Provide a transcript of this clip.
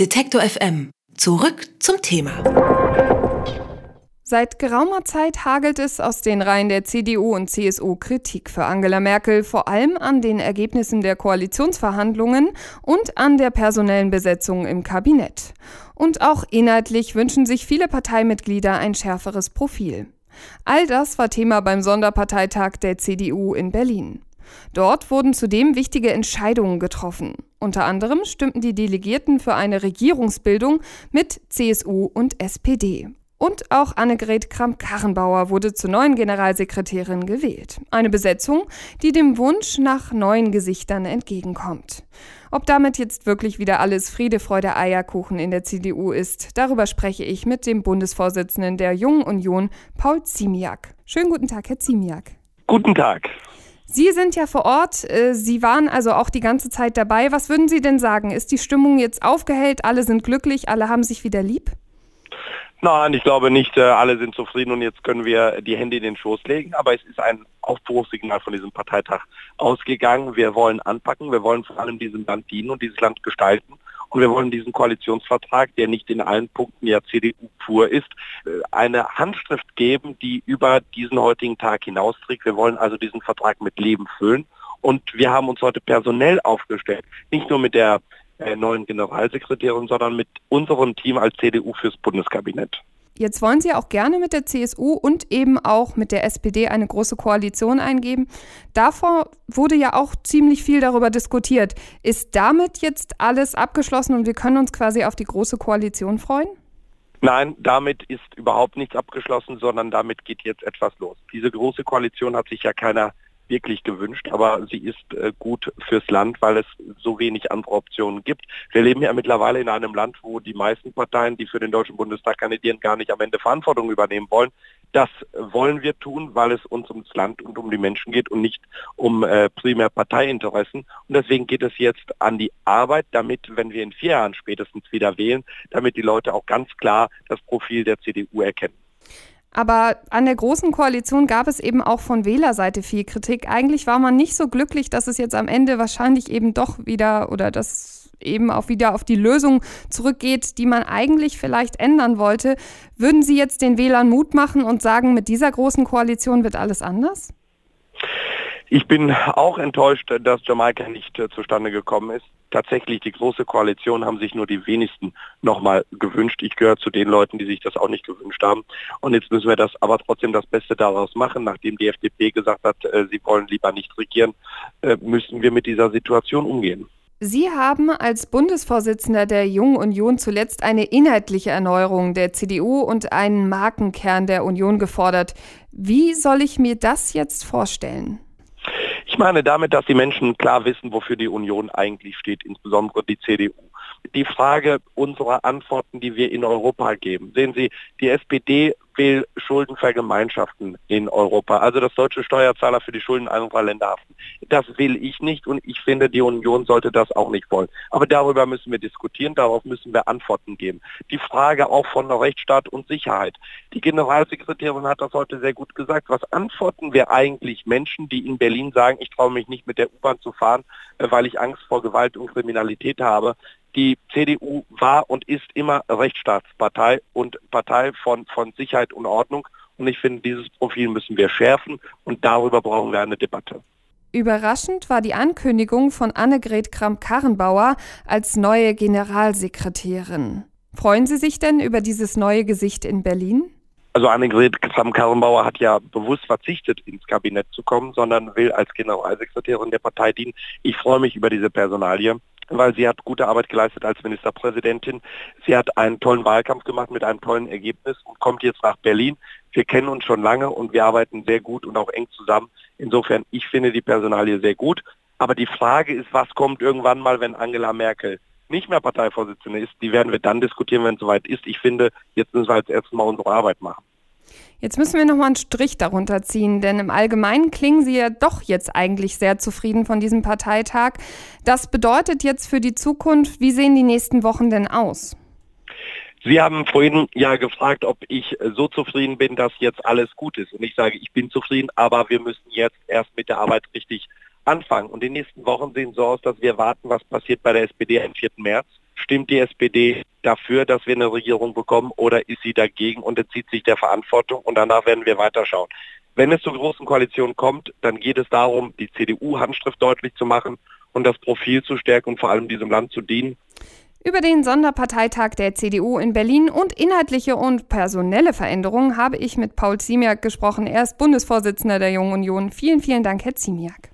Detektor FM. Zurück zum Thema. Seit geraumer Zeit hagelt es aus den Reihen der CDU und CSU Kritik für Angela Merkel, vor allem an den Ergebnissen der Koalitionsverhandlungen und an der personellen Besetzung im Kabinett. Und auch inhaltlich wünschen sich viele Parteimitglieder ein schärferes Profil. All das war Thema beim Sonderparteitag der CDU in Berlin. Dort wurden zudem wichtige Entscheidungen getroffen. Unter anderem stimmten die Delegierten für eine Regierungsbildung mit CSU und SPD. Und auch Annegret Kramp-Karrenbauer wurde zur neuen Generalsekretärin gewählt. Eine Besetzung, die dem Wunsch nach neuen Gesichtern entgegenkommt. Ob damit jetzt wirklich wieder alles Friede, Freude, Eierkuchen in der CDU ist, darüber spreche ich mit dem Bundesvorsitzenden der Jungen Union, Paul Ziemiak. Schönen guten Tag, Herr Ziemiak. Guten Tag. Sie sind ja vor Ort, äh, Sie waren also auch die ganze Zeit dabei. Was würden Sie denn sagen? Ist die Stimmung jetzt aufgehellt? Alle sind glücklich? Alle haben sich wieder lieb? Nein, ich glaube nicht, äh, alle sind zufrieden und jetzt können wir die Hände in den Schoß legen. Aber es ist ein Aufbruchssignal von diesem Parteitag ausgegangen. Wir wollen anpacken, wir wollen vor allem diesem Land dienen und dieses Land gestalten. Und wir wollen diesen Koalitionsvertrag, der nicht in allen Punkten ja CDU pur ist, äh, eine Handschrift geben, die über diesen heutigen Tag hinausträgt. Wir wollen also diesen Vertrag mit Leben füllen. Und wir haben uns heute personell aufgestellt, nicht nur mit der äh, neuen Generalsekretärin, sondern mit unserem Team als CDU fürs Bundeskabinett. Jetzt wollen Sie auch gerne mit der CSU und eben auch mit der SPD eine große Koalition eingeben. Davor wurde ja auch ziemlich viel darüber diskutiert. Ist damit jetzt alles abgeschlossen und wir können uns quasi auf die große Koalition freuen? Nein, damit ist überhaupt nichts abgeschlossen, sondern damit geht jetzt etwas los. Diese große Koalition hat sich ja keiner wirklich gewünscht, aber sie ist äh, gut fürs Land, weil es so wenig andere Optionen gibt. Wir leben ja mittlerweile in einem Land, wo die meisten Parteien, die für den Deutschen Bundestag kandidieren, gar nicht am Ende Verantwortung übernehmen wollen. Das wollen wir tun, weil es uns ums Land und um die Menschen geht und nicht um äh, primär Parteiinteressen. Und deswegen geht es jetzt an die Arbeit, damit, wenn wir in vier Jahren spätestens wieder wählen, damit die Leute auch ganz klar das Profil der CDU erkennen. Aber an der Großen Koalition gab es eben auch von Wählerseite viel Kritik. Eigentlich war man nicht so glücklich, dass es jetzt am Ende wahrscheinlich eben doch wieder oder dass eben auch wieder auf die Lösung zurückgeht, die man eigentlich vielleicht ändern wollte. Würden Sie jetzt den Wählern Mut machen und sagen, mit dieser Großen Koalition wird alles anders? Ich bin auch enttäuscht, dass Jamaika nicht äh, zustande gekommen ist. Tatsächlich, die große Koalition haben sich nur die wenigsten nochmal gewünscht. Ich gehöre zu den Leuten, die sich das auch nicht gewünscht haben. Und jetzt müssen wir das aber trotzdem das Beste daraus machen. Nachdem die FDP gesagt hat, äh, sie wollen lieber nicht regieren, äh, müssen wir mit dieser Situation umgehen. Sie haben als Bundesvorsitzender der Jungen Union zuletzt eine inhaltliche Erneuerung der CDU und einen Markenkern der Union gefordert. Wie soll ich mir das jetzt vorstellen? Ich meine damit, dass die Menschen klar wissen, wofür die Union eigentlich steht, insbesondere die CDU. Die Frage unserer Antworten, die wir in Europa geben. Sehen Sie, die SPD will Schulden vergemeinschaften in Europa. Also dass deutsche Steuerzahler für die Schulden anderer Länder haften. Das will ich nicht und ich finde, die Union sollte das auch nicht wollen. Aber darüber müssen wir diskutieren, darauf müssen wir Antworten geben. Die Frage auch von Rechtsstaat und Sicherheit. Die Generalsekretärin hat das heute sehr gut gesagt. Was antworten wir eigentlich Menschen, die in Berlin sagen, ich traue mich nicht mit der U-Bahn zu fahren, weil ich Angst vor Gewalt und Kriminalität habe? Die CDU war und ist immer Rechtsstaatspartei und Partei von, von Sicherheit und Ordnung. Und ich finde, dieses Profil müssen wir schärfen und darüber brauchen wir eine Debatte. Überraschend war die Ankündigung von Annegret Kramp-Karrenbauer als neue Generalsekretärin. Freuen Sie sich denn über dieses neue Gesicht in Berlin? Also Annegret Kramp-Karrenbauer hat ja bewusst verzichtet, ins Kabinett zu kommen, sondern will als Generalsekretärin der Partei dienen. Ich freue mich über diese Personalie weil sie hat gute Arbeit geleistet als Ministerpräsidentin. Sie hat einen tollen Wahlkampf gemacht mit einem tollen Ergebnis und kommt jetzt nach Berlin. Wir kennen uns schon lange und wir arbeiten sehr gut und auch eng zusammen. Insofern, ich finde die Personalie sehr gut. Aber die Frage ist, was kommt irgendwann mal, wenn Angela Merkel nicht mehr Parteivorsitzende ist? Die werden wir dann diskutieren, wenn es soweit ist. Ich finde, jetzt müssen wir als erstes mal unsere Arbeit machen. Jetzt müssen wir nochmal einen Strich darunter ziehen, denn im Allgemeinen klingen Sie ja doch jetzt eigentlich sehr zufrieden von diesem Parteitag. Das bedeutet jetzt für die Zukunft, wie sehen die nächsten Wochen denn aus? Sie haben vorhin ja gefragt, ob ich so zufrieden bin, dass jetzt alles gut ist. Und ich sage, ich bin zufrieden, aber wir müssen jetzt erst mit der Arbeit richtig anfangen. Und die nächsten Wochen sehen so aus, dass wir warten, was passiert bei der SPD am 4. März. Stimmt die SPD dafür, dass wir eine Regierung bekommen oder ist sie dagegen und entzieht sich der Verantwortung und danach werden wir weiterschauen. Wenn es zur großen Koalition kommt, dann geht es darum, die CDU-Handschrift deutlich zu machen und das Profil zu stärken und vor allem diesem Land zu dienen. Über den Sonderparteitag der CDU in Berlin und inhaltliche und personelle Veränderungen habe ich mit Paul Ziemiak gesprochen. Er ist Bundesvorsitzender der Jungen Union. Vielen, vielen Dank, Herr Ziemiak.